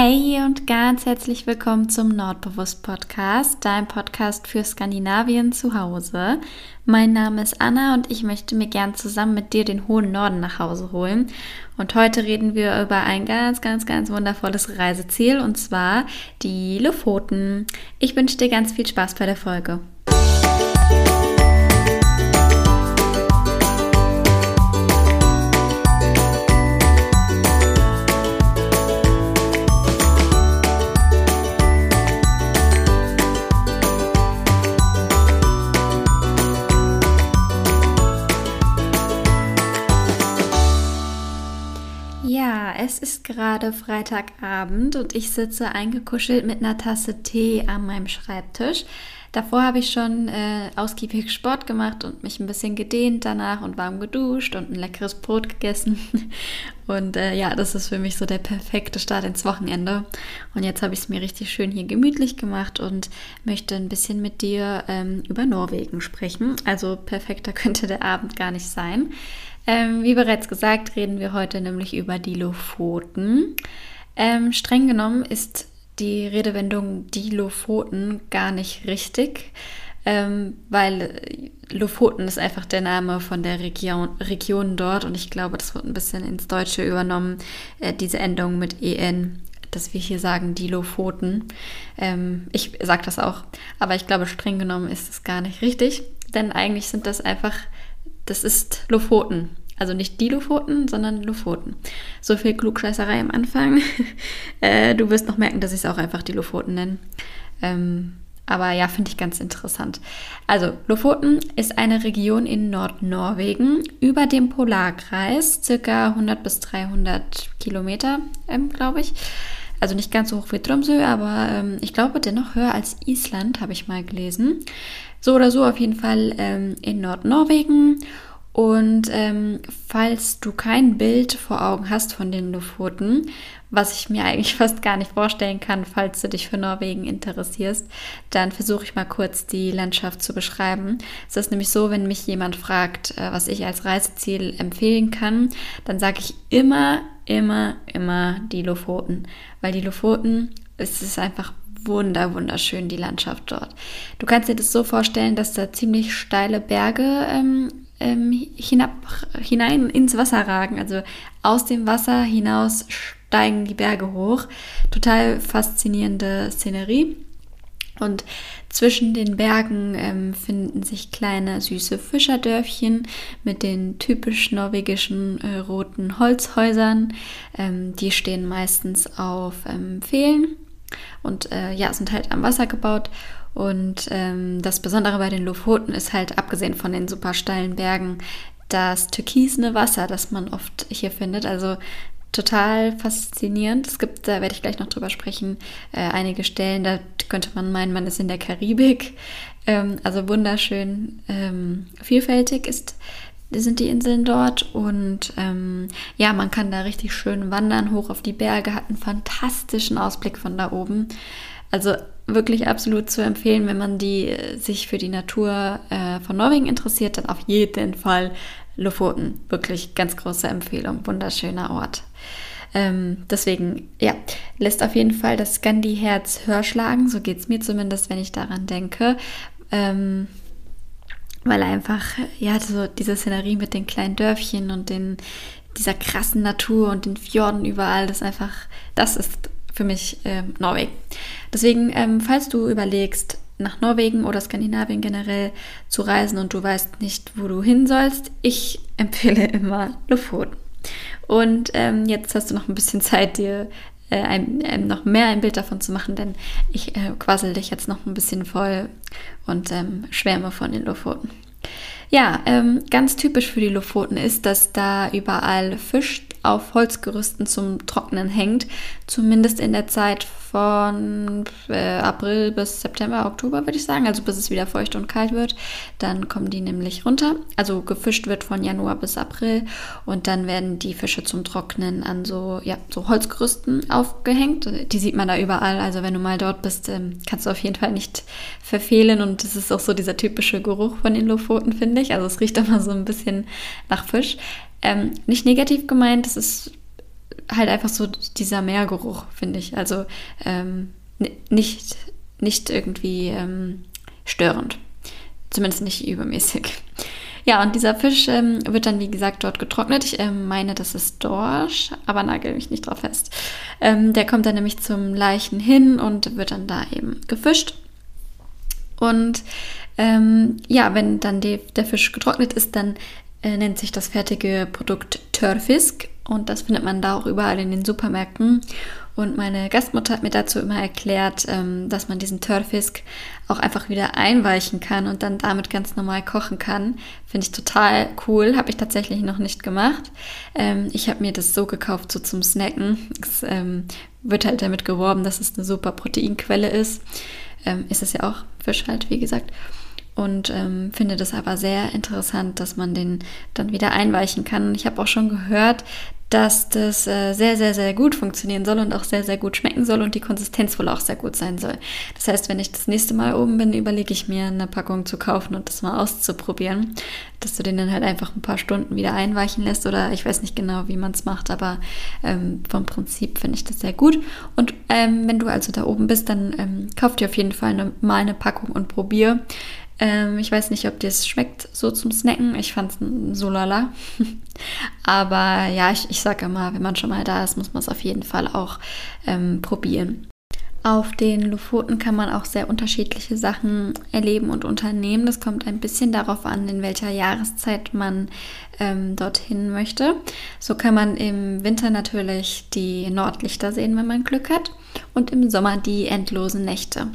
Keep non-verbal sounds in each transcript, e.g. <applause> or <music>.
Hey und ganz herzlich willkommen zum Nordbewusst Podcast, dein Podcast für Skandinavien zu Hause. Mein Name ist Anna und ich möchte mir gern zusammen mit dir den hohen Norden nach Hause holen. Und heute reden wir über ein ganz, ganz, ganz wundervolles Reiseziel und zwar die Lofoten. Ich wünsche dir ganz viel Spaß bei der Folge. es ist gerade Freitagabend und ich sitze eingekuschelt mit einer Tasse Tee an meinem Schreibtisch. Davor habe ich schon äh, ausgiebig Sport gemacht und mich ein bisschen gedehnt danach und warm geduscht und ein leckeres Brot gegessen. <laughs> Und äh, ja, das ist für mich so der perfekte Start ins Wochenende. Und jetzt habe ich es mir richtig schön hier gemütlich gemacht und möchte ein bisschen mit dir ähm, über Norwegen sprechen. Also perfekter <laughs> könnte der Abend gar nicht sein. Ähm, wie bereits gesagt, reden wir heute nämlich über die Lofoten. Ähm, streng genommen ist die Redewendung die Lofoten gar nicht richtig, ähm, weil Lofoten ist einfach der Name von der Region, Region dort und ich glaube, das wird ein bisschen ins Deutsche übernommen, äh, diese Endung mit en dass wir hier sagen, die Lofoten. Ähm, ich sage das auch, aber ich glaube, streng genommen ist es gar nicht richtig, denn eigentlich sind das einfach das ist Lofoten. Also nicht die Lofoten, sondern Lofoten. So viel Klugscheißerei am Anfang. <laughs> äh, du wirst noch merken, dass ich es auch einfach die Lofoten nenne. Ähm, aber ja, finde ich ganz interessant. Also, Lofoten ist eine Region in Nordnorwegen über dem Polarkreis, circa 100 bis 300 Kilometer, ähm, glaube ich. Also nicht ganz so hoch wie Tromsø, aber ähm, ich glaube dennoch höher als Island, habe ich mal gelesen. So oder so auf jeden Fall ähm, in Nordnorwegen. Und ähm, falls du kein Bild vor Augen hast von den Lofoten, was ich mir <laughs> eigentlich fast gar nicht vorstellen kann, falls du dich für Norwegen interessierst, dann versuche ich mal kurz die Landschaft zu beschreiben. Es ist nämlich so, wenn mich jemand fragt, äh, was ich als Reiseziel empfehlen kann, dann sage ich immer, immer, immer die Lofoten. Weil die Lofoten, es ist einfach wunder, wunderschön, die Landschaft dort. Du kannst dir das so vorstellen, dass da ziemlich steile Berge ähm, ähm, hinab, hinein ins Wasser ragen. Also aus dem Wasser hinaus steigen die Berge hoch. Total faszinierende Szenerie. Und zwischen den Bergen ähm, finden sich kleine süße Fischerdörfchen mit den typisch norwegischen äh, roten Holzhäusern. Ähm, die stehen meistens auf ähm, Pfählen und äh, ja, sind halt am Wasser gebaut. Und ähm, das Besondere bei den Lofoten ist halt, abgesehen von den super steilen Bergen, das türkisene Wasser, das man oft hier findet. Also total faszinierend. Es gibt, da werde ich gleich noch drüber sprechen, äh, einige Stellen, da könnte man meinen, man ist in der Karibik. Ähm, also wunderschön ähm, vielfältig ist sind die Inseln dort und ähm, ja, man kann da richtig schön wandern hoch auf die Berge, hat einen fantastischen Ausblick von da oben. Also wirklich absolut zu empfehlen, wenn man die äh, sich für die Natur äh, von Norwegen interessiert, dann auf jeden Fall Lofoten. Wirklich ganz große Empfehlung, wunderschöner Ort. Ähm, deswegen, ja, lässt auf jeden Fall das Scandi-Herz höher schlagen. So geht es mir zumindest, wenn ich daran denke. Ähm, weil einfach, ja, so diese Szenerie mit den kleinen Dörfchen und den, dieser krassen Natur und den Fjorden überall, das einfach, das ist für mich äh, Norwegen. Deswegen, ähm, falls du überlegst, nach Norwegen oder Skandinavien generell zu reisen und du weißt nicht, wo du hin sollst, ich <laughs> empfehle immer Lofoten. Und ähm, jetzt hast du noch ein bisschen Zeit, dir äh, ein, ein, noch mehr ein Bild davon zu machen, denn ich äh, quassel dich jetzt noch ein bisschen voll und ähm, schwärme von den Lofoten. Ja, ähm, ganz typisch für die Lofoten ist, dass da überall Fisch auf Holzgerüsten zum Trocknen hängt, zumindest in der Zeit von äh, April bis September, Oktober würde ich sagen, also bis es wieder feucht und kalt wird. Dann kommen die nämlich runter. Also gefischt wird von Januar bis April und dann werden die Fische zum Trocknen an so, ja, so Holzgerüsten aufgehängt. Die sieht man da überall. Also wenn du mal dort bist, ähm, kannst du auf jeden Fall nicht verfehlen und das ist auch so dieser typische Geruch von den Lofoten, finde ich. Also es riecht immer so ein bisschen nach Fisch. Ähm, nicht negativ gemeint, es ist halt einfach so dieser Meergeruch, finde ich. Also ähm, nicht, nicht irgendwie ähm, störend. Zumindest nicht übermäßig. Ja, und dieser Fisch ähm, wird dann, wie gesagt, dort getrocknet. Ich ähm, meine, das ist Dorsch, aber nagel mich nicht drauf fest. Ähm, der kommt dann nämlich zum Leichen hin und wird dann da eben gefischt. Und ähm, ja, wenn dann die, der Fisch getrocknet ist, dann äh, nennt sich das fertige Produkt Törfisk und das findet man da auch überall in den Supermärkten. Und meine Gastmutter hat mir dazu immer erklärt, ähm, dass man diesen Törfisk auch einfach wieder einweichen kann und dann damit ganz normal kochen kann. Finde ich total cool. Habe ich tatsächlich noch nicht gemacht. Ähm, ich habe mir das so gekauft, so zum Snacken. Es ähm, wird halt damit geworben, dass es eine super Proteinquelle ist. Ist es ja auch Fisch halt, wie gesagt und ähm, finde das aber sehr interessant, dass man den dann wieder einweichen kann. Ich habe auch schon gehört, dass das äh, sehr, sehr, sehr gut funktionieren soll und auch sehr, sehr gut schmecken soll und die Konsistenz wohl auch sehr gut sein soll. Das heißt, wenn ich das nächste Mal oben bin, überlege ich mir eine Packung zu kaufen und das mal auszuprobieren, dass du den dann halt einfach ein paar Stunden wieder einweichen lässt oder ich weiß nicht genau, wie man es macht, aber ähm, vom Prinzip finde ich das sehr gut. Und ähm, wenn du also da oben bist, dann ähm, kauf dir auf jeden Fall eine, mal eine Packung und probier. Ähm, ich weiß nicht, ob dir es schmeckt so zum Snacken. Ich fand es so lala. <laughs> Aber ja, ich, ich sage immer, wenn man schon mal da ist, muss man es auf jeden Fall auch ähm, probieren. Auf den Lofoten kann man auch sehr unterschiedliche Sachen erleben und unternehmen. Das kommt ein bisschen darauf an, in welcher Jahreszeit man ähm, dorthin möchte. So kann man im Winter natürlich die Nordlichter sehen, wenn man Glück hat, und im Sommer die endlosen Nächte.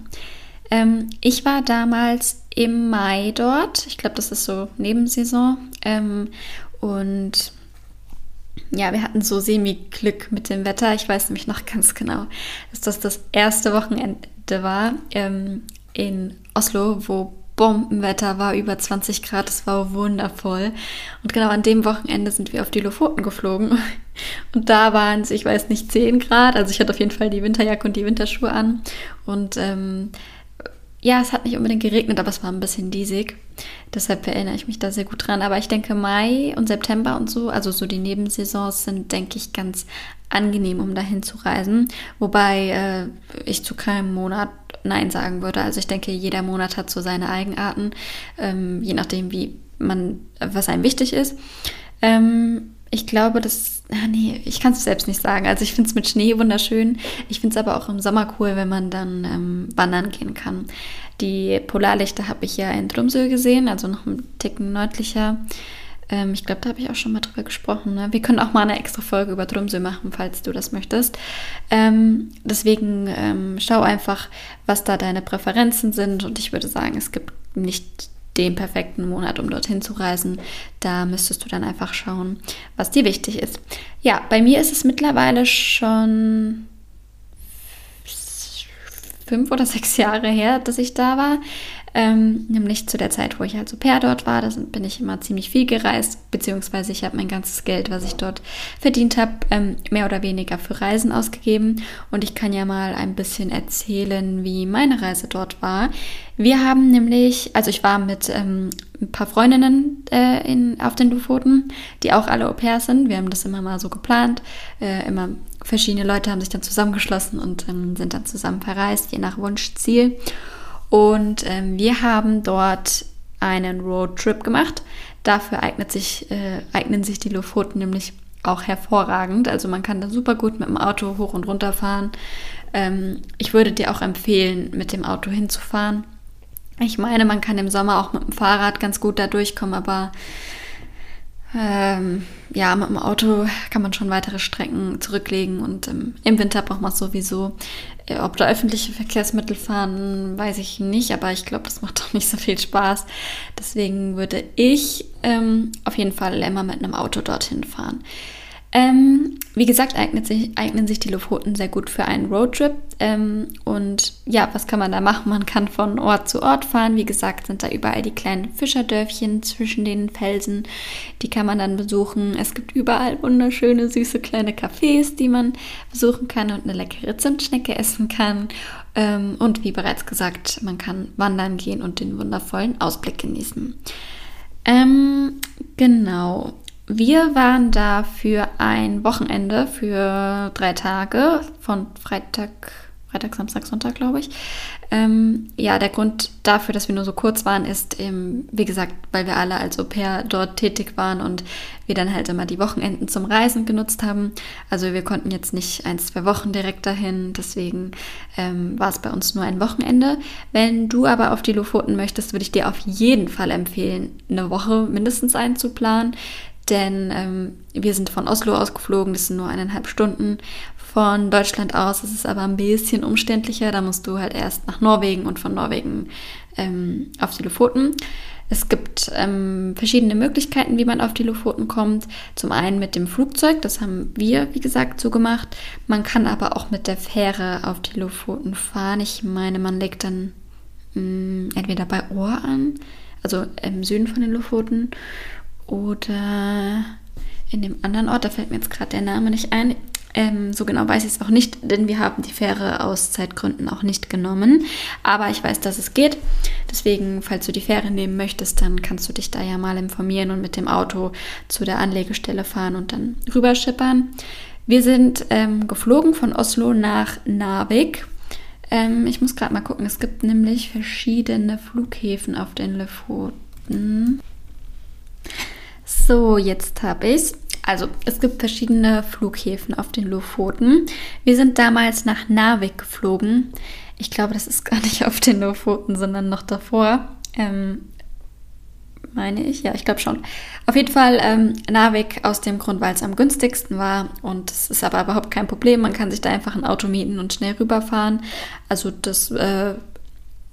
Ähm, ich war damals im Mai dort. Ich glaube, das ist so Nebensaison. Ähm, und ja, wir hatten so semi-Glück mit dem Wetter. Ich weiß nämlich noch ganz genau, dass das das erste Wochenende war ähm, in Oslo, wo Bombenwetter war, über 20 Grad, es war wundervoll. Und genau an dem Wochenende sind wir auf die Lofoten geflogen. <laughs> Und da waren es, ich weiß nicht, 10 Grad. Also ich hatte auf jeden Fall die Winterjacke und die Winterschuhe an. Und ähm, ja, es hat nicht unbedingt geregnet, aber es war ein bisschen diesig. Deshalb erinnere ich mich da sehr gut dran. Aber ich denke, Mai und September und so, also so die Nebensaisons sind, denke ich, ganz angenehm, um dahin zu reisen. Wobei äh, ich zu keinem Monat Nein sagen würde. Also ich denke, jeder Monat hat so seine Eigenarten, ähm, je nachdem, wie man, was einem wichtig ist. Ähm, ich glaube, das, ah nee, ich kann es selbst nicht sagen. Also ich finde es mit Schnee wunderschön. Ich finde es aber auch im Sommer cool, wenn man dann ähm, wandern gehen kann. Die Polarlichter habe ich ja in Tromsø gesehen, also noch ein Ticken nördlicher. Ähm, ich glaube, da habe ich auch schon mal drüber gesprochen. Ne? Wir können auch mal eine extra Folge über Tromsø machen, falls du das möchtest. Ähm, deswegen ähm, schau einfach, was da deine Präferenzen sind. Und ich würde sagen, es gibt nicht den perfekten Monat, um dorthin zu reisen. Da müsstest du dann einfach schauen, was dir wichtig ist. Ja, bei mir ist es mittlerweile schon fünf oder sechs Jahre her, dass ich da war. Ähm, nämlich zu der Zeit, wo ich als Au-pair dort war. Da bin ich immer ziemlich viel gereist, beziehungsweise ich habe mein ganzes Geld, was ich dort verdient habe, ähm, mehr oder weniger für Reisen ausgegeben. Und ich kann ja mal ein bisschen erzählen, wie meine Reise dort war. Wir haben nämlich, also ich war mit ähm, ein paar Freundinnen äh, in, auf den Lofoten, die auch alle Au-pairs sind. Wir haben das immer mal so geplant. Äh, immer verschiedene Leute haben sich dann zusammengeschlossen und ähm, sind dann zusammen verreist, je nach Wunschziel. Und ähm, wir haben dort einen Roadtrip gemacht. Dafür eignet sich, äh, eignen sich die Lofoten nämlich auch hervorragend. Also man kann da super gut mit dem Auto hoch und runter fahren. Ähm, ich würde dir auch empfehlen, mit dem Auto hinzufahren. Ich meine, man kann im Sommer auch mit dem Fahrrad ganz gut da durchkommen, aber ähm, ja, mit dem Auto kann man schon weitere Strecken zurücklegen und ähm, im Winter braucht man es sowieso. Äh, ob da öffentliche Verkehrsmittel fahren, weiß ich nicht, aber ich glaube, das macht doch nicht so viel Spaß. Deswegen würde ich ähm, auf jeden Fall immer mit einem Auto dorthin fahren. Ähm, wie gesagt, sich, eignen sich die Lofoten sehr gut für einen Roadtrip. Ähm, und ja, was kann man da machen? Man kann von Ort zu Ort fahren. Wie gesagt, sind da überall die kleinen Fischerdörfchen zwischen den Felsen. Die kann man dann besuchen. Es gibt überall wunderschöne, süße kleine Cafés, die man besuchen kann und eine leckere Zimtschnecke essen kann. Ähm, und wie bereits gesagt, man kann wandern gehen und den wundervollen Ausblick genießen. Ähm, genau. Wir waren da für ein Wochenende, für drei Tage, von Freitag, Freitag, Samstag, Sonntag, glaube ich. Ähm, ja, der Grund dafür, dass wir nur so kurz waren, ist, eben, wie gesagt, weil wir alle als Au pair dort tätig waren und wir dann halt immer die Wochenenden zum Reisen genutzt haben. Also wir konnten jetzt nicht ein, zwei Wochen direkt dahin, deswegen ähm, war es bei uns nur ein Wochenende. Wenn du aber auf die Lofoten möchtest, würde ich dir auf jeden Fall empfehlen, eine Woche mindestens einzuplanen denn ähm, wir sind von Oslo ausgeflogen, das sind nur eineinhalb Stunden von Deutschland aus. Ist aber ein bisschen umständlicher, da musst du halt erst nach Norwegen und von Norwegen ähm, auf die Lofoten. Es gibt ähm, verschiedene Möglichkeiten, wie man auf die Lofoten kommt. Zum einen mit dem Flugzeug, das haben wir, wie gesagt, so gemacht. Man kann aber auch mit der Fähre auf die Lofoten fahren. Ich meine, man legt dann mh, mm, entweder bei Ohr an, also im Süden von den Lofoten, oder in dem anderen Ort, da fällt mir jetzt gerade der Name nicht ein. Ähm, so genau weiß ich es auch nicht, denn wir haben die Fähre aus Zeitgründen auch nicht genommen. Aber ich weiß, dass es geht. Deswegen, falls du die Fähre nehmen möchtest, dann kannst du dich da ja mal informieren und mit dem Auto zu der Anlegestelle fahren und dann rüberschippern. Wir sind ähm, geflogen von Oslo nach Narvik. Ähm, ich muss gerade mal gucken, es gibt nämlich verschiedene Flughäfen auf den Lofoten. So, jetzt habe ich es. Also, es gibt verschiedene Flughäfen auf den Lofoten. Wir sind damals nach Narvik geflogen. Ich glaube, das ist gar nicht auf den Lofoten, sondern noch davor. Ähm, meine ich, ja, ich glaube schon. Auf jeden Fall ähm, Narvik aus dem Grund, weil es am günstigsten war und es ist aber überhaupt kein Problem. Man kann sich da einfach ein Auto mieten und schnell rüberfahren. Also das äh,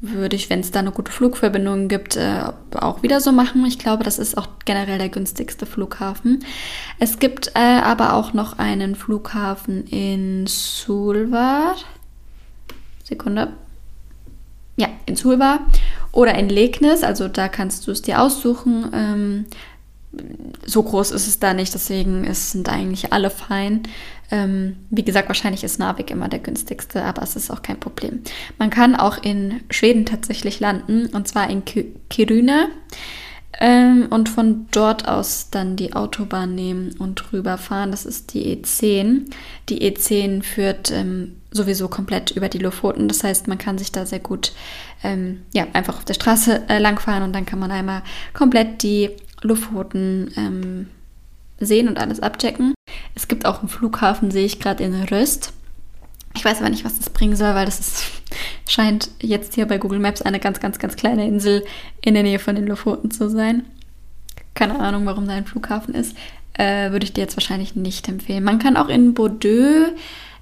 würde ich, wenn es da eine gute Flugverbindung gibt, äh, auch wieder so machen. Ich glaube, das ist auch generell der günstigste Flughafen. Es gibt äh, aber auch noch einen Flughafen in Sulvar. Sekunde. Ja, in Sulvar oder in Legnis. Also da kannst du es dir aussuchen. Ähm, so groß ist es da nicht, deswegen ist, sind eigentlich alle fein. Ähm, wie gesagt, wahrscheinlich ist Narvik immer der günstigste, aber es ist auch kein Problem. Man kann auch in Schweden tatsächlich landen, und zwar in Kiruna. Ähm, und von dort aus dann die Autobahn nehmen und rüberfahren. Das ist die E10. Die E10 führt ähm, sowieso komplett über die Lofoten. Das heißt, man kann sich da sehr gut ähm, ja, einfach auf der Straße äh, langfahren und dann kann man einmal komplett die Lofoten ähm, sehen und alles abchecken. Es gibt auch einen Flughafen, sehe ich gerade in Röst. Ich weiß aber nicht, was das bringen soll, weil das ist, <laughs> scheint jetzt hier bei Google Maps eine ganz, ganz, ganz kleine Insel in der Nähe von den Lofoten zu sein. Keine Ahnung, warum da ein Flughafen ist. Äh, würde ich dir jetzt wahrscheinlich nicht empfehlen. Man kann auch in Bordeaux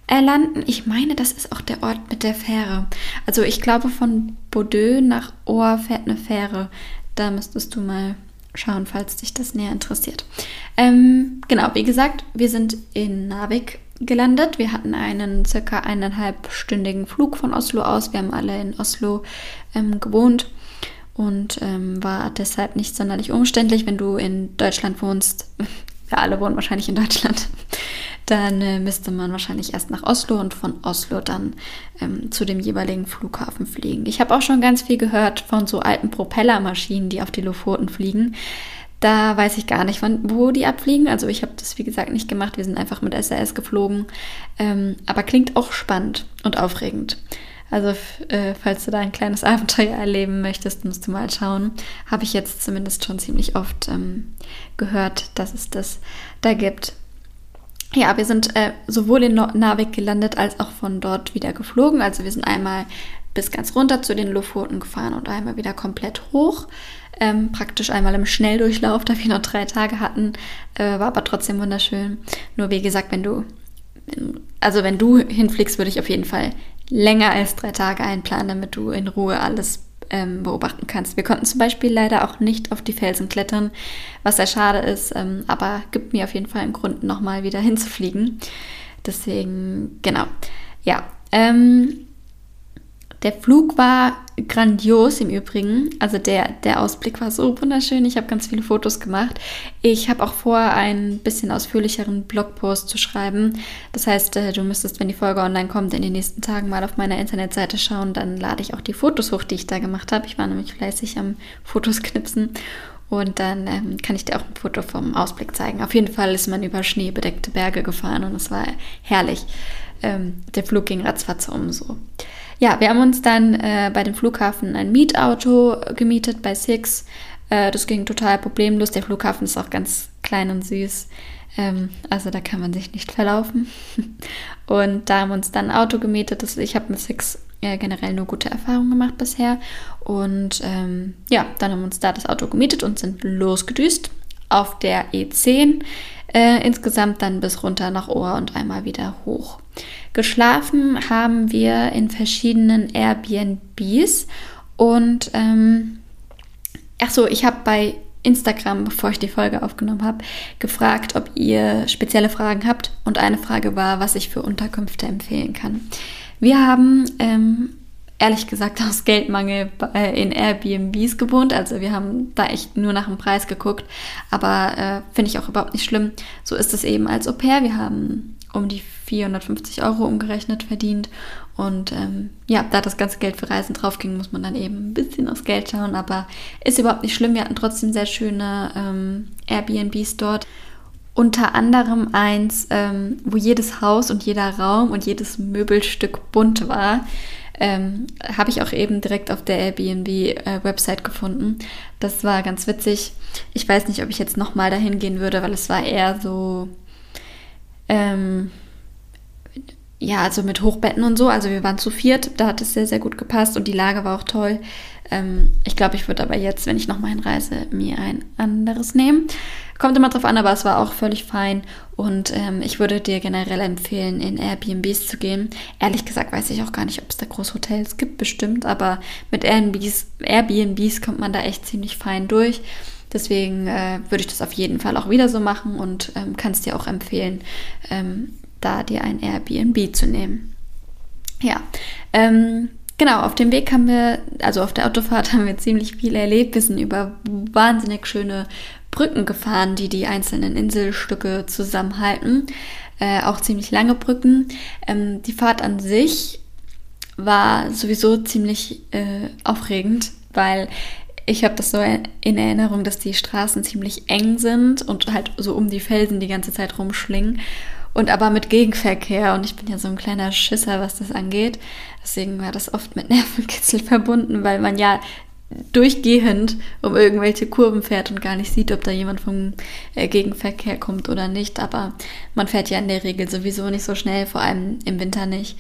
äh, landen. Ich meine, das ist auch der Ort mit der Fähre. Also ich glaube, von Bordeaux nach Ohr fährt eine Fähre. Da müsstest du mal schauen, falls dich das näher interessiert. Ähm, genau, wie gesagt, wir sind in Narvik gelandet. Wir hatten einen circa eineinhalbstündigen Flug von Oslo aus. Wir haben alle in Oslo ähm, gewohnt und ähm, war deshalb nicht sonderlich umständlich, wenn du in Deutschland wohnst. <laughs> Wir alle wohnen wahrscheinlich in Deutschland dann äh, müsste man wahrscheinlich erst nach Oslo und von Oslo dann ähm, zu dem jeweiligen Flughafen fliegen. Ich habe auch schon ganz viel gehört von so alten Propellermaschinen, die auf die Lofoten fliegen. Da weiß ich gar nicht, wann, wo die abfliegen. Also ich habe das, wie gesagt, nicht gemacht. Wir sind einfach mit SAS geflogen. Ähm, aber klingt auch spannend und aufregend. Also äh, falls du da ein kleines <laughs> Abenteuer erleben möchtest, musst du mal schauen. Habe ich jetzt zumindest schon ziemlich oft ähm, gehört, dass es das da gibt. Ja, wir sind äh, sowohl in Narvik gelandet als auch von dort wieder geflogen. Also wir sind einmal bis ganz runter zu den Lofoten gefahren und einmal wieder komplett hoch. Ähm, praktisch einmal im Schnelldurchlauf, <laughs> da wir noch drei Tage hatten, äh, war aber trotzdem wunderschön. Nur wie gesagt, wenn du, also wenn du hinfliegst, würde ich auf jeden Fall länger als drei Tage einplanen, damit du in Ruhe alles ähm, beobachten kannst. Wir konnten zum Beispiel leider auch nicht auf die Felsen klettern, was sehr schade ist, ähm, aber gibt mir auf jeden Fall einen Grund, nochmal wieder <laughs> hinzufliegen. Deswegen, genau. Ja, ähm, der Flug war grandios im Übrigen. Also der, der Ausblick war so wunderschön. Ich habe ganz viele Fotos gemacht. Ich habe auch vor, einen bisschen ausführlicheren Blogpost zu schreiben. Das heißt, äh, du müsstest, wenn die Folge online kommt, in den nächsten Tagen mal auf meiner Internetseite schauen. Dann lade ich auch die Fotos hoch, die ich da gemacht habe. Ich war nämlich fleißig am Fotos knipsen. Und dann ähm, kann ich dir auch ein Foto vom Ausblick zeigen. Auf jeden Fall ist man über schneebedeckte Berge gefahren und es war herrlich. Ähm, der Flug ging ratzfatz um so. Ja, wir haben uns dann äh, bei dem Flughafen ein Mietauto gemietet bei Six. Äh, das ging total problemlos. Der Flughafen ist auch ganz klein und süß. Ähm, also da kann man sich nicht verlaufen. <laughs> Und da haben wir uns dann ein Auto gemietet. Das, ich habe mit Six äh, generell nur gute Erfahrungen gemacht bisher. Und ähm, ja, dann haben wir uns da das Auto gemietet und sind losgedüst auf der E10. Äh, insgesamt dann bis runter nach Ohr und einmal wieder hoch. Geschlafen haben wir in verschiedenen Airbnbs und ähm, ach so, ich habe bei Instagram, bevor ich die Folge aufgenommen habe, gefragt, ob ihr spezielle Fragen habt. Und eine Frage war, was ich für Unterkünfte empfehlen kann. Wir haben ähm, ehrlich gesagt aus Geldmangel in Airbnbs gewohnt. Also wir haben da echt nur nach dem Preis geguckt. Aber äh, finde ich auch überhaupt nicht schlimm. So ist es eben als Au pair. Wir haben um die 450 Euro umgerechnet verdient. Und ähm, ja, da das ganze Geld für Reisen drauf ging, muss man dann eben ein bisschen aufs Geld schauen. Aber ist überhaupt nicht schlimm. Wir hatten trotzdem sehr schöne ähm, Airbnbs dort. Unter anderem eins, ähm, wo jedes Haus und jeder Raum und jedes Möbelstück bunt war. Ähm, Habe ich auch eben direkt auf der Airbnb-Website äh, gefunden. Das war ganz witzig. Ich weiß nicht, ob ich jetzt nochmal dahin gehen würde, weil es war eher so ähm, ja, also mit Hochbetten und so. Also wir waren zu viert, da hat es sehr, sehr gut gepasst und die Lage war auch toll. Ähm, ich glaube, ich würde aber jetzt, wenn ich nochmal hinreise, mir ein anderes nehmen. Kommt immer drauf an, aber es war auch völlig fein und ähm, ich würde dir generell empfehlen, in Airbnbs zu gehen. Ehrlich gesagt weiß ich auch gar nicht, ob es da Großhotels gibt, bestimmt, aber mit Airbnbs, Airbnbs kommt man da echt ziemlich fein durch. Deswegen äh, würde ich das auf jeden Fall auch wieder so machen und ähm, kann es dir auch empfehlen, ähm, da dir ein Airbnb zu nehmen. Ja, ähm, genau, auf dem Weg haben wir, also auf der Autofahrt <laughs> haben wir ziemlich viel erlebt. Wir sind über wahnsinnig schöne Brücken gefahren, die die einzelnen Inselstücke zusammenhalten. Äh, auch ziemlich lange Brücken. Ähm, die Fahrt an sich war sowieso ziemlich äh, aufregend, weil ich habe das so in Erinnerung, dass die Straßen ziemlich eng sind und halt so um die Felsen die ganze Zeit rumschlingen. Und aber mit Gegenverkehr. Und ich bin ja so ein kleiner Schisser, was das angeht. Deswegen war das oft mit Nervenkitzel <laughs> verbunden, weil man ja durchgehend um irgendwelche Kurven fährt und gar nicht sieht, ob da jemand vom äh, Gegenverkehr kommt oder nicht. Aber man fährt ja in der Regel sowieso nicht so schnell, vor allem im Winter nicht.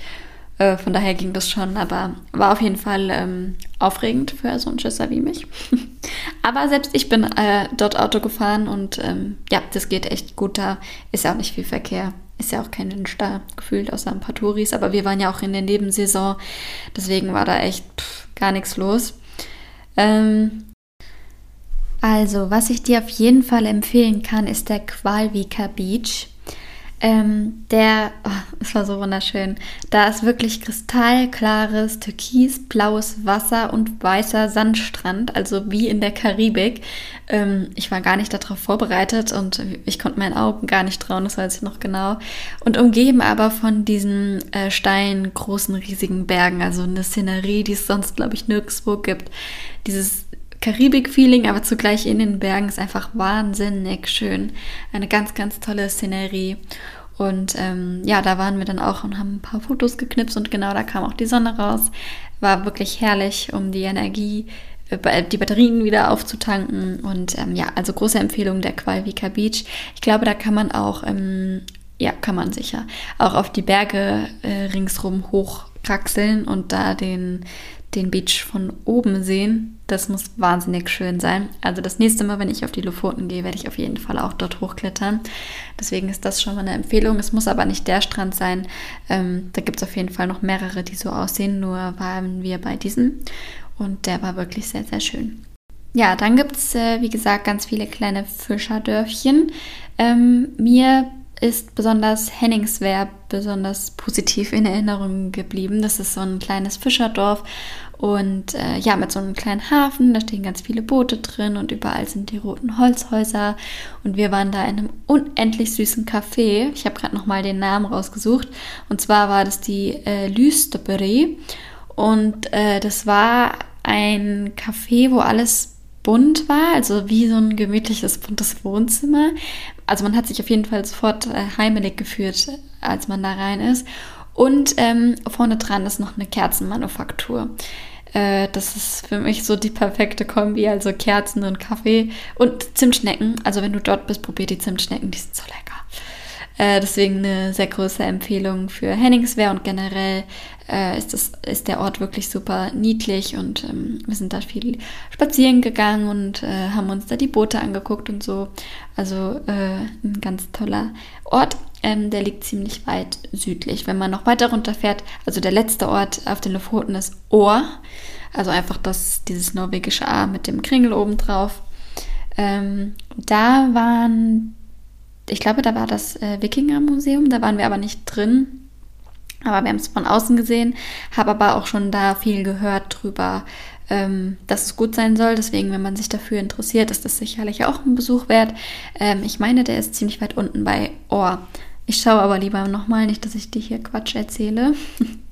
Äh, von daher ging das schon, aber war auf jeden Fall ähm, aufregend für so einen Schisser wie mich. <laughs> aber selbst ich bin äh, dort Auto gefahren und ähm, ja, das geht echt gut. Da ist ja auch nicht viel Verkehr. Ist ja auch kein Mensch da gefühlt, außer ein paar Touris. Aber wir waren ja auch in der Nebensaison. Deswegen war da echt pff, gar nichts los. Ähm, also, was ich dir auf jeden Fall empfehlen kann, ist der Qualvika Beach. Ähm, der, oh, es war so wunderschön. Da ist wirklich kristallklares, türkisblaues Wasser und weißer Sandstrand, also wie in der Karibik. Ähm, ich war gar nicht darauf vorbereitet und ich konnte meinen Augen gar nicht trauen, das weiß ich noch genau. Und umgeben aber von diesen äh, steilen, großen, riesigen Bergen, also eine Szenerie, die es sonst, glaube ich, nirgendwo gibt. Dieses Karibik-Feeling, aber zugleich in den Bergen ist einfach wahnsinnig schön. Eine ganz, ganz tolle Szenerie. Und ähm, ja, da waren wir dann auch und haben ein paar Fotos geknipst und genau da kam auch die Sonne raus. War wirklich herrlich, um die Energie, äh, die Batterien wieder aufzutanken. Und ähm, ja, also große Empfehlung der Qualvika Beach. Ich glaube, da kann man auch, ähm, ja, kann man sicher, auch auf die Berge äh, ringsrum hochkraxeln und da den den Beach von oben sehen. Das muss wahnsinnig schön sein. Also das nächste Mal, wenn ich auf die Lofoten gehe, werde ich auf jeden Fall auch dort hochklettern. Deswegen ist das schon mal eine Empfehlung. Es muss aber nicht der Strand sein. Ähm, da gibt es auf jeden Fall noch mehrere, die so aussehen. Nur waren wir bei diesem und der war wirklich sehr, sehr schön. Ja, dann gibt es, äh, wie gesagt, ganz viele kleine Fischerdörfchen. Ähm, mir ist besonders Henningswehr besonders positiv in Erinnerung geblieben. Das ist so ein kleines Fischerdorf und äh, ja, mit so einem kleinen Hafen, da stehen ganz viele Boote drin und überall sind die roten Holzhäuser. Und wir waren da in einem unendlich süßen Café. Ich habe gerade nochmal den Namen rausgesucht. Und zwar war das die äh, Lüsteperie. Und äh, das war ein Café, wo alles bunt war, also wie so ein gemütliches, buntes Wohnzimmer. Also man hat sich auf jeden Fall sofort äh, heimelig gefühlt, als man da rein ist. Und ähm, vorne dran ist noch eine Kerzenmanufaktur. Äh, das ist für mich so die perfekte Kombi, also Kerzen und Kaffee und Zimtschnecken. Also wenn du dort bist, probier die Zimtschnecken, die sind so lecker. Äh, deswegen eine sehr große Empfehlung für Henningswehr und generell äh, ist, das, ist der Ort wirklich super niedlich und ähm, wir sind da viel spazieren gegangen und äh, haben uns da die Boote angeguckt und so. Also äh, ein ganz toller Ort. Ähm, der liegt ziemlich weit südlich. Wenn man noch weiter runterfährt, also der letzte Ort auf den Lofoten ist Ohr. Also einfach das, dieses norwegische A mit dem Kringel oben drauf. Ähm, da waren ich glaube, da war das äh, Wikinger-Museum, da waren wir aber nicht drin. Aber wir haben es von außen gesehen, habe aber auch schon da viel gehört drüber, ähm, dass es gut sein soll. Deswegen, wenn man sich dafür interessiert, ist das sicherlich auch ein Besuch wert. Ähm, ich meine, der ist ziemlich weit unten bei Ohr. Ich schaue aber lieber nochmal, nicht, dass ich dir hier Quatsch erzähle. <laughs>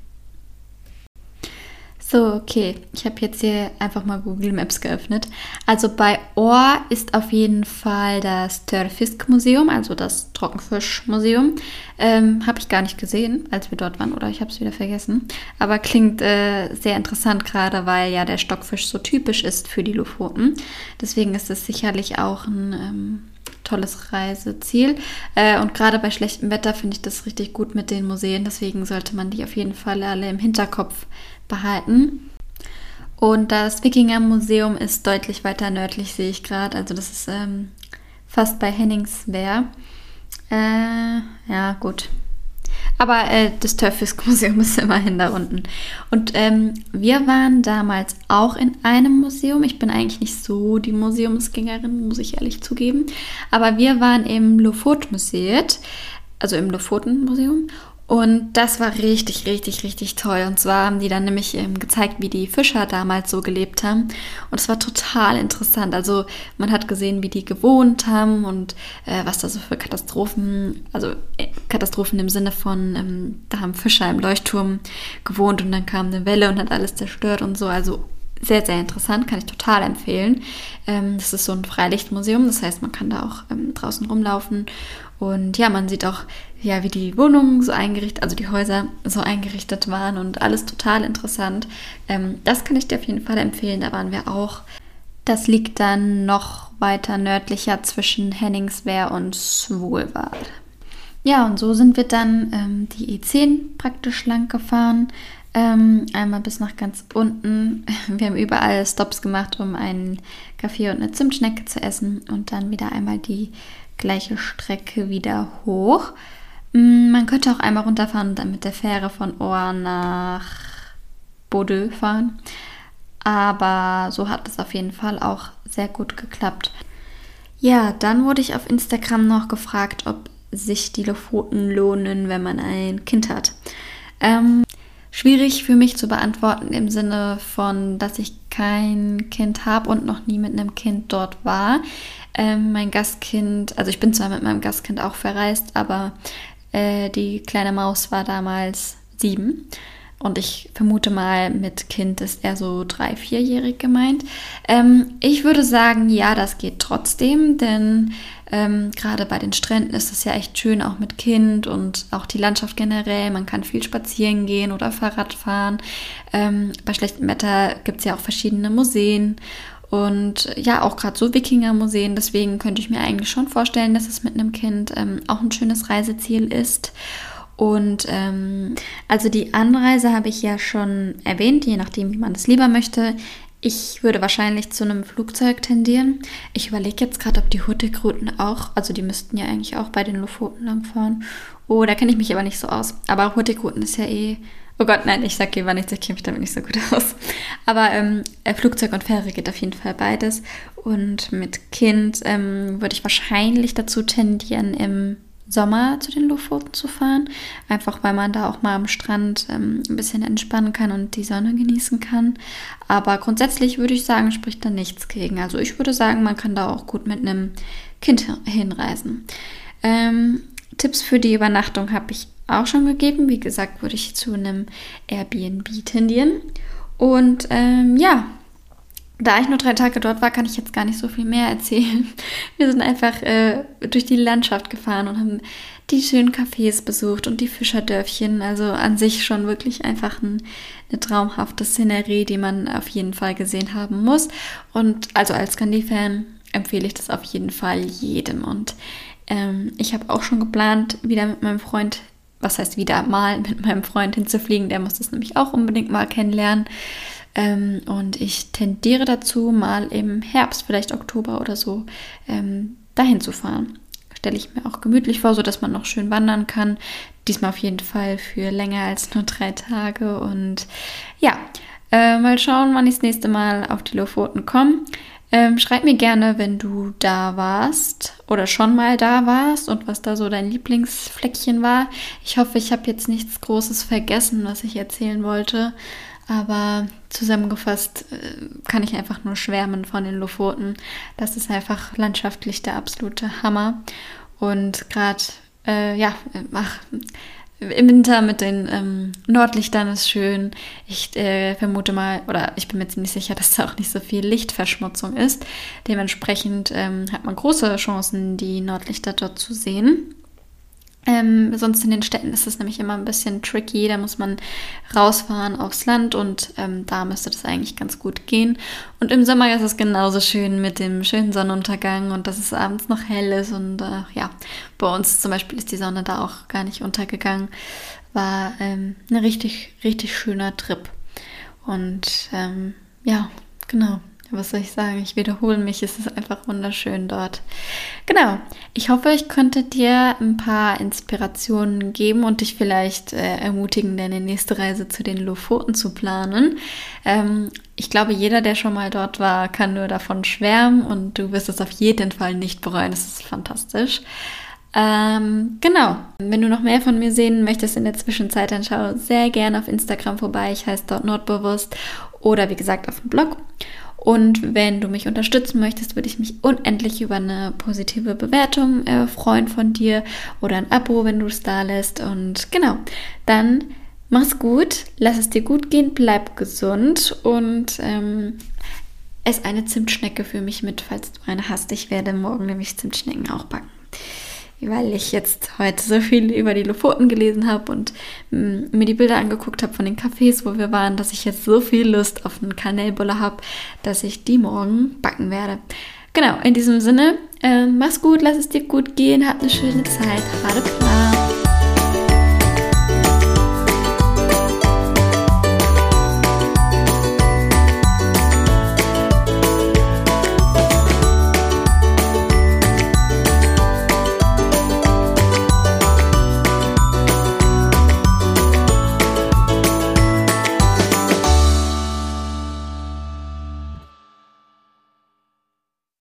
So, okay. Ich habe jetzt hier einfach mal Google Maps geöffnet. Also bei Ohr ist auf jeden Fall das Törfisk-Museum, also das Trockenfisch-Museum. Ähm, habe ich gar nicht gesehen, als wir dort waren, oder ich habe es wieder vergessen. Aber klingt äh, sehr interessant, gerade weil ja der Stockfisch so typisch ist für die Lofoten. Deswegen ist es sicherlich auch ein ähm, tolles Reiseziel. Äh, und gerade bei schlechtem Wetter finde ich das richtig gut mit den Museen. Deswegen sollte man die auf jeden Fall alle im Hinterkopf behalten. Und das Wikinger Museum ist deutlich weiter nördlich, sehe ich gerade. Also das ist ähm, fast bei Henningswehr. Äh, ja, gut. Aber äh, das Törfisk-Museum <laughs> ist immerhin da unten. Und ähm, wir waren damals auch in einem Museum. Ich bin eigentlich nicht so die Museumsgängerin, muss ich ehrlich zugeben. Aber wir waren im Lofot-Museum, also im Lofoten-Museum. Und das war richtig, richtig, richtig toll. Und zwar haben die dann nämlich ähm, gezeigt, wie die Fischer damals so gelebt haben. Und es war total interessant. Also man hat gesehen, wie die gewohnt haben und äh, was da so für Katastrophen, also äh, Katastrophen im Sinne von, ähm, da haben Fischer im Leuchtturm gewohnt und dann kam eine Welle und hat alles zerstört und so. Also sehr, sehr interessant, kann ich total empfehlen. Ähm, das ist so ein Freilichtmuseum, das heißt, man kann da auch ähm, draußen rumlaufen. Und ja, man sieht auch, ja, wie die Wohnungen so eingerichtet, also die Häuser so eingerichtet waren und alles total interessant. Ähm, das kann ich dir auf jeden Fall empfehlen, da waren wir auch. Das liegt dann noch weiter nördlicher zwischen Henningswehr und Svolvær. Ja, und so sind wir dann ähm, die E10 praktisch lang gefahren. Ähm, einmal bis nach ganz unten. Wir haben überall Stops gemacht, um einen Kaffee und eine Zimtschnecke zu essen und dann wieder einmal die gleiche Strecke wieder hoch. Mm, man könnte auch einmal runterfahren und dann mit der Fähre von Ohr nach Bodø fahren. Aber so hat es auf jeden Fall auch sehr gut geklappt. Ja, dann wurde ich auf Instagram noch gefragt, ob sich die Lofoten lohnen, wenn man ein Kind hat. Ähm, schwierig für mich zu beantworten im Sinne von, dass ich kein Kind habe und noch nie mit einem Kind dort war. Ähm, mein Gastkind, also ich bin zwar mit meinem Gastkind auch verreist, aber äh, die kleine Maus war damals sieben. Und ich vermute mal, mit Kind ist er so drei, vierjährig gemeint. Ähm, ich würde sagen, ja, das geht trotzdem, denn ähm, gerade bei den Stränden ist es ja echt schön, auch mit Kind und auch die Landschaft generell. Man kann viel spazieren gehen oder Fahrrad fahren. Ähm, bei schlechtem Wetter gibt es ja auch verschiedene Museen. Und ja, auch gerade so Wikinger-Museen. Deswegen könnte ich mir eigentlich schon vorstellen, dass es mit einem Kind ähm, auch ein schönes Reiseziel ist. Und ähm, also die Anreise habe ich ja schon erwähnt, je nachdem, wie man das lieber möchte. Ich würde wahrscheinlich zu einem Flugzeug tendieren. Ich überlege jetzt gerade, ob die Hurtigruten auch, also die müssten ja eigentlich auch bei den Lofoten langfahren. Oh, da kenne ich mich aber nicht so aus. Aber Hurtigruten ist ja eh. Oh Gott, nein, ich sage lieber nichts, ich kenne mich damit nicht so gut aus. Aber ähm, äh, Flugzeug und Fähre geht auf jeden Fall beides. Und mit Kind ähm, würde ich wahrscheinlich dazu tendieren, im Sommer zu den Lofoten zu fahren. Einfach weil man da auch mal am Strand ähm, ein bisschen entspannen kann und die Sonne genießen kann. Aber grundsätzlich würde ich sagen, spricht da nichts gegen. Also ich würde sagen, man kann da auch gut mit einem Kind hinreisen. Ähm, Tipps für die Übernachtung habe ich auch schon gegeben. Wie gesagt, würde ich zu einem Airbnb tendieren. Und ähm, ja, da ich nur drei Tage dort war, kann ich jetzt gar nicht so viel mehr erzählen. <laughs> Wir sind einfach äh, durch die Landschaft gefahren und haben die schönen Cafés besucht und die Fischerdörfchen. Also an sich schon wirklich einfach ein, eine traumhafte Szenerie, die man auf jeden Fall gesehen haben muss. Und also als Scandi-Fan empfehle ich das auf jeden Fall jedem. Und ähm, ich habe auch schon geplant, wieder mit meinem Freund, was heißt wieder mal <laughs> mit meinem Freund hinzufliegen. Der muss das nämlich auch unbedingt mal kennenlernen. Ähm, und ich tendiere dazu, mal im Herbst, vielleicht Oktober oder so, ähm, dahin zu fahren. Stelle ich mir auch gemütlich vor, sodass man noch schön wandern kann. Diesmal auf jeden Fall für länger als nur drei Tage. Und ja, äh, mal schauen, wann ich das nächste Mal auf die Lofoten komme. Ähm, schreib mir gerne, wenn du da warst oder schon mal da warst und was da so dein Lieblingsfleckchen war. Ich hoffe, ich habe jetzt nichts Großes vergessen, was ich erzählen wollte. Aber zusammengefasst äh, kann ich einfach nur schwärmen von den Lofoten. Das ist einfach landschaftlich der absolute Hammer. Und gerade, äh, ja, ach, im Winter mit den ähm, Nordlichtern ist schön. Ich äh, vermute mal, oder ich bin mir ziemlich sicher, dass da auch nicht so viel Lichtverschmutzung ist. Dementsprechend ähm, hat man große Chancen, die Nordlichter dort zu sehen. Ähm, sonst in den Städten ist es nämlich immer ein bisschen tricky. Da muss man rausfahren aufs Land und ähm, da müsste das eigentlich ganz gut gehen. Und im Sommer ist es genauso schön mit dem schönen Sonnenuntergang und dass es abends noch hell ist. Und äh, ja, bei uns zum Beispiel ist die Sonne da auch gar nicht untergegangen. War ähm, ein richtig, richtig schöner Trip. Und ähm, ja, genau was soll ich sagen? Ich wiederhole mich, es ist einfach wunderschön dort. Genau. Ich hoffe, ich konnte dir ein paar Inspirationen geben und dich vielleicht äh, ermutigen, deine nächste Reise zu den Lofoten zu planen. Ähm, ich glaube, jeder, der schon mal dort war, kann nur davon schwärmen und du wirst es auf jeden Fall nicht bereuen. Es ist fantastisch. Ähm, genau. Wenn du noch mehr von mir sehen möchtest in der Zwischenzeit, dann schau sehr gerne auf Instagram vorbei. Ich heiße dort Nordbewusst oder wie gesagt auf dem Blog. Und wenn du mich unterstützen möchtest, würde ich mich unendlich über eine positive Bewertung äh, freuen von dir oder ein Abo, wenn du es da lässt. Und genau, dann mach's gut, lass es dir gut gehen, bleib gesund und ähm, ess eine Zimtschnecke für mich mit, falls du eine hast. Ich werde morgen nämlich Zimtschnecken auch backen weil ich jetzt heute so viel über die Lofoten gelesen habe und mm, mir die Bilder angeguckt habe von den Cafés, wo wir waren, dass ich jetzt so viel Lust auf einen Kanelbulle habe, dass ich die morgen backen werde. Genau, in diesem Sinne, äh, mach's gut, lass es dir gut gehen, hab eine schöne Zeit, gerade klar.